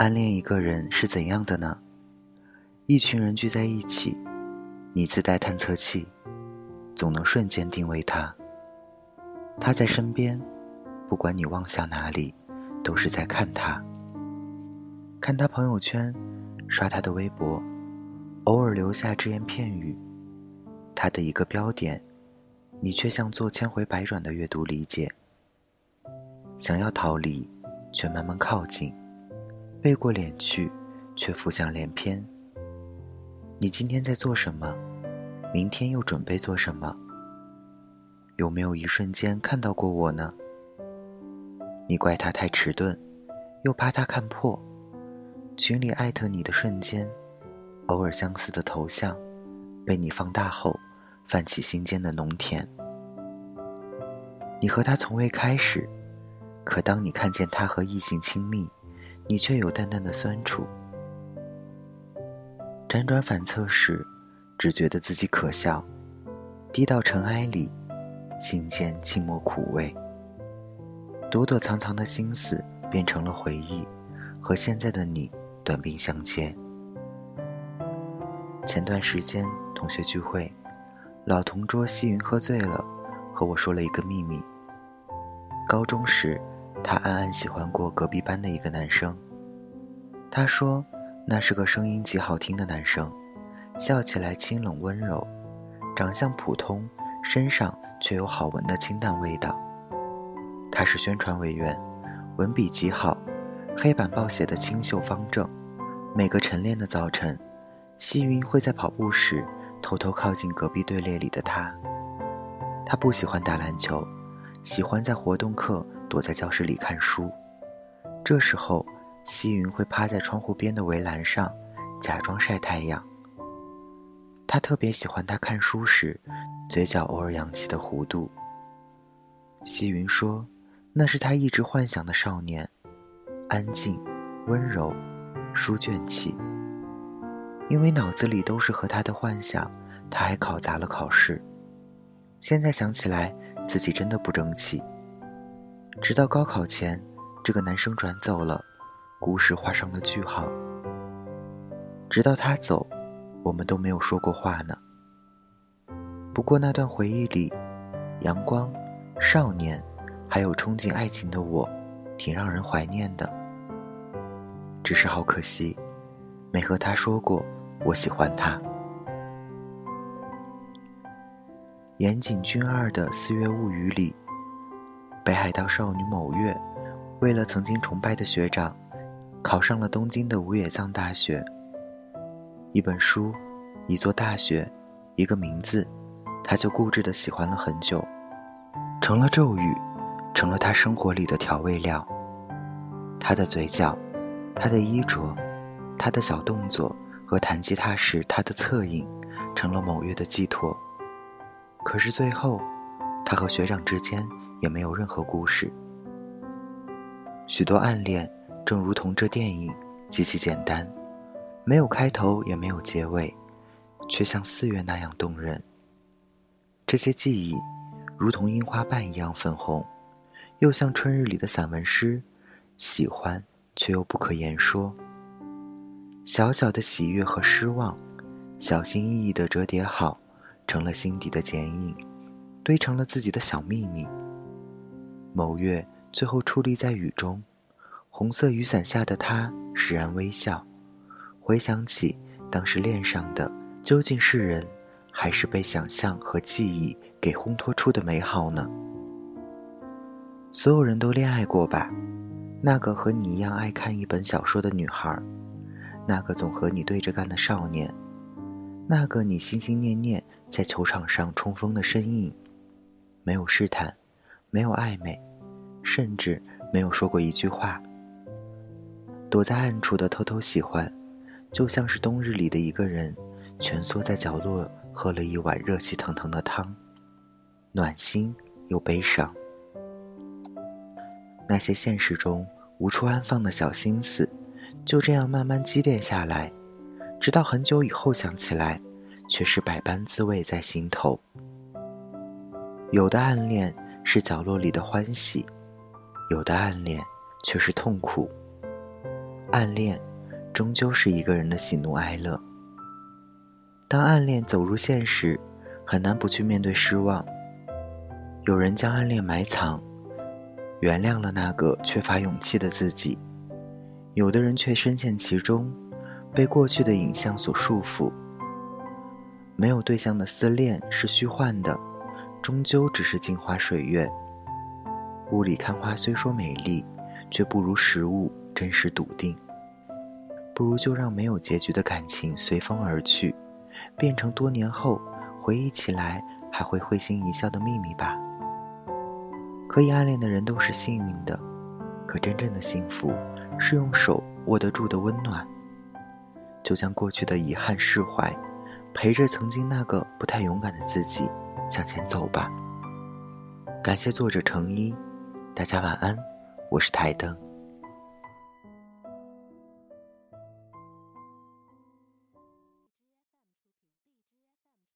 暗恋一个人是怎样的呢？一群人聚在一起，你自带探测器，总能瞬间定位他。他在身边，不管你望向哪里，都是在看他。看他朋友圈，刷他的微博，偶尔留下只言片语，他的一个标点，你却像做千回百转的阅读理解。想要逃离，却慢慢靠近。背过脸去，却浮想联翩。你今天在做什么？明天又准备做什么？有没有一瞬间看到过我呢？你怪他太迟钝，又怕他看破。群里艾特你的瞬间，偶尔相似的头像，被你放大后，泛起心间的浓甜。你和他从未开始，可当你看见他和异性亲密。你却有淡淡的酸楚，辗转反侧时，只觉得自己可笑，低到尘埃里，心间寂寞苦味。躲躲藏藏的心思变成了回忆，和现在的你短兵相接。前段时间同学聚会，老同桌西云喝醉了，和我说了一个秘密。高中时。他暗暗喜欢过隔壁班的一个男生。他说，那是个声音极好听的男生，笑起来清冷温柔，长相普通，身上却有好闻的清淡味道。他是宣传委员，文笔极好，黑板报写的清秀方正。每个晨练的早晨，西云会在跑步时偷偷靠近隔壁队列里的他。他不喜欢打篮球，喜欢在活动课。躲在教室里看书，这时候，西云会趴在窗户边的围栏上，假装晒太阳。他特别喜欢他看书时，嘴角偶尔扬起的弧度。西云说，那是他一直幻想的少年，安静、温柔、书卷气。因为脑子里都是和他的幻想，他还考砸了考试。现在想起来，自己真的不争气。直到高考前，这个男生转走了，故事画上了句号。直到他走，我们都没有说过话呢。不过那段回忆里，阳光、少年，还有憧憬爱情的我，挺让人怀念的。只是好可惜，没和他说过我喜欢他。岩井俊二的《四月物语》里。北海道少女某月，为了曾经崇拜的学长，考上了东京的五野藏大学。一本书，一座大学，一个名字，他就固执的喜欢了很久，成了咒语，成了他生活里的调味料。他的嘴角，他的衣着，他的小动作和弹吉他时他的侧影，成了某月的寄托。可是最后，他和学长之间。也没有任何故事，许多暗恋，正如同这电影极其简单，没有开头也没有结尾，却像四月那样动人。这些记忆，如同樱花瓣一样粉红，又像春日里的散文诗，喜欢却又不可言说。小小的喜悦和失望，小心翼翼地折叠好，成了心底的剪影，堆成了自己的小秘密。某月最后矗立在雨中，红色雨伞下的他释然微笑。回想起当时恋上的，究竟是人，还是被想象和记忆给烘托出的美好呢？所有人都恋爱过吧？那个和你一样爱看一本小说的女孩，那个总和你对着干的少年，那个你心心念念在球场上冲锋的身影，没有试探。没有暧昧，甚至没有说过一句话。躲在暗处的偷偷喜欢，就像是冬日里的一个人，蜷缩在角落喝了一碗热气腾腾的汤，暖心又悲伤。那些现实中无处安放的小心思，就这样慢慢积淀下来，直到很久以后想起来，却是百般滋味在心头。有的暗恋。是角落里的欢喜，有的暗恋却是痛苦。暗恋终究是一个人的喜怒哀乐。当暗恋走入现实，很难不去面对失望。有人将暗恋埋藏，原谅了那个缺乏勇气的自己；有的人却深陷其中，被过去的影像所束缚。没有对象的思念是虚幻的，终究只是镜花水月。雾里看花虽说美丽，却不如实物真实笃定。不如就让没有结局的感情随风而去，变成多年后回忆起来还会会心一笑的秘密吧。可以暗恋的人都是幸运的，可真正的幸福是用手握得住的温暖。就将过去的遗憾释怀，陪着曾经那个不太勇敢的自己向前走吧。感谢作者程一，大家晚安，我是台灯。